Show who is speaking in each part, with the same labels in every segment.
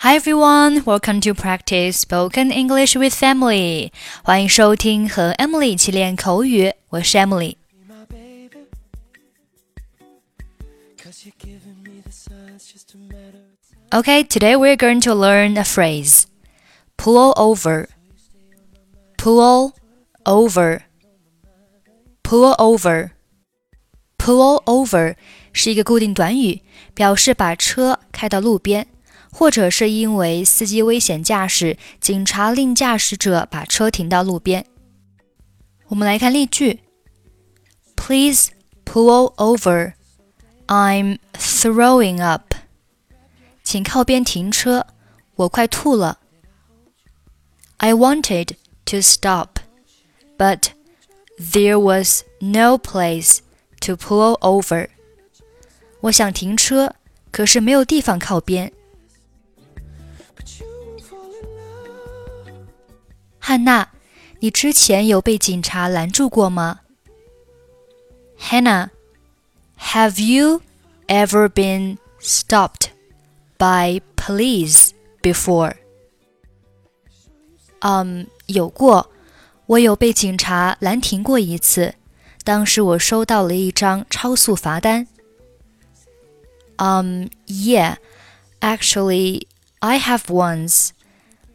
Speaker 1: Hi everyone, welcome to practice spoken English with Emily. 欢迎收听和 Emily 一起练口语，我是 Emily。Okay, today we're going to learn a phrase. Pull over. Pull over. Pull over. Pull over 是一个固定短语，表示把车开到路边。 或者是因为司机危险驾驶，警察令驾驶者把车停到路边。我们来看例句：Please pull over. I'm throwing up. 请靠边停车，我快吐了。I wanted to stop, but there was no place to pull over. 我想停车，可是没有地方靠边。汉娜，你之前有被警察拦住过吗？Hanna, have you ever been stopped by police before? 嗯、um,，有过，我有被警察拦停过一次。当时我收到了一张超速罚单。Um, yeah, actually, I have once.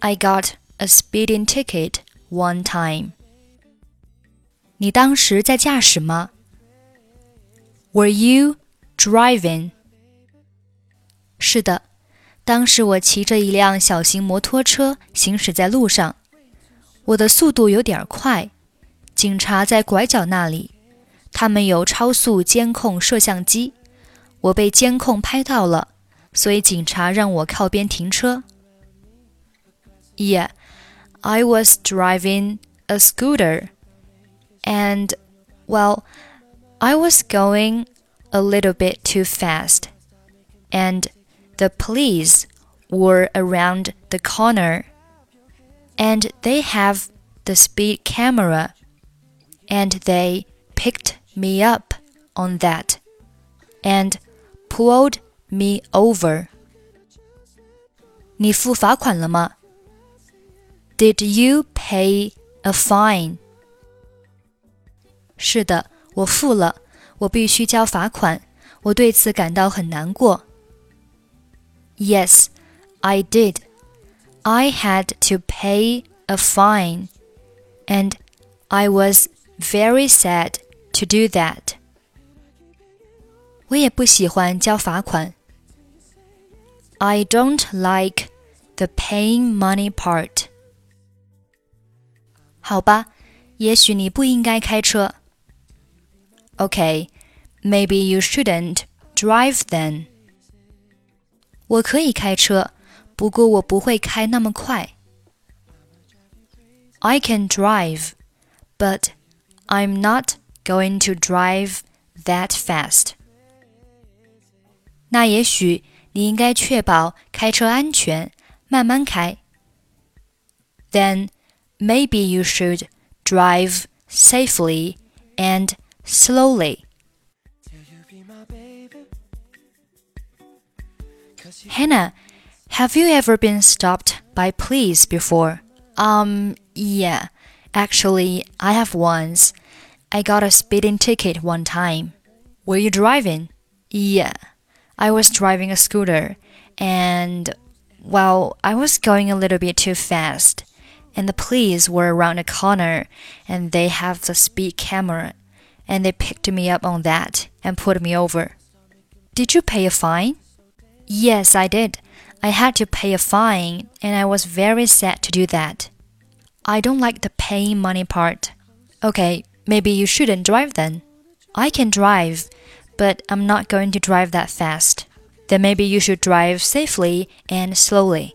Speaker 1: I got a speeding ticket one time. 你当时在驾驶吗？Were you driving? 是的，当时我骑着一辆小型摩托车行驶在路上，我的速度有点快。警察在拐角那里，他们有超速监控摄像机，我被监控拍到了，所以警察让我靠边停车。Yeah. I was driving a scooter and, well, I was going a little bit too fast, and the police were around the corner, and they have the speed camera, and they picked me up on that and pulled me over. 你付罚款了吗 ？did you pay a fine? 是的，我付了，我必须交罚款，我对此感到很难过。Yes, I did. I had to pay a fine, and I was very sad to do that. 我也不喜欢交罚款。I don't like the paying money part. 好吧，也许你不应该开车。Okay, maybe you shouldn't drive then. 我可以开车，不过我不会开那么快。I can drive, but I'm not going to drive that fast. 那也许你应该确保开车安全，慢慢开。Then maybe you should drive safely and slowly. Hanna, have you ever been stopped by police before? Um, yeah. Actually, I have once. I got a speeding ticket one time. Were you driving? Yeah. I was driving a scooter and well, I was going a little bit too fast and the police were around the corner and they have the speed camera and they picked me up on that and put me over. Did you pay a fine? Yes, I did. I had to pay a fine and I was very sad to do that. I don't like the paying money part. Okay, maybe you shouldn't drive then. I can drive, but I'm not going to drive that fast. Then maybe you should drive safely and slowly.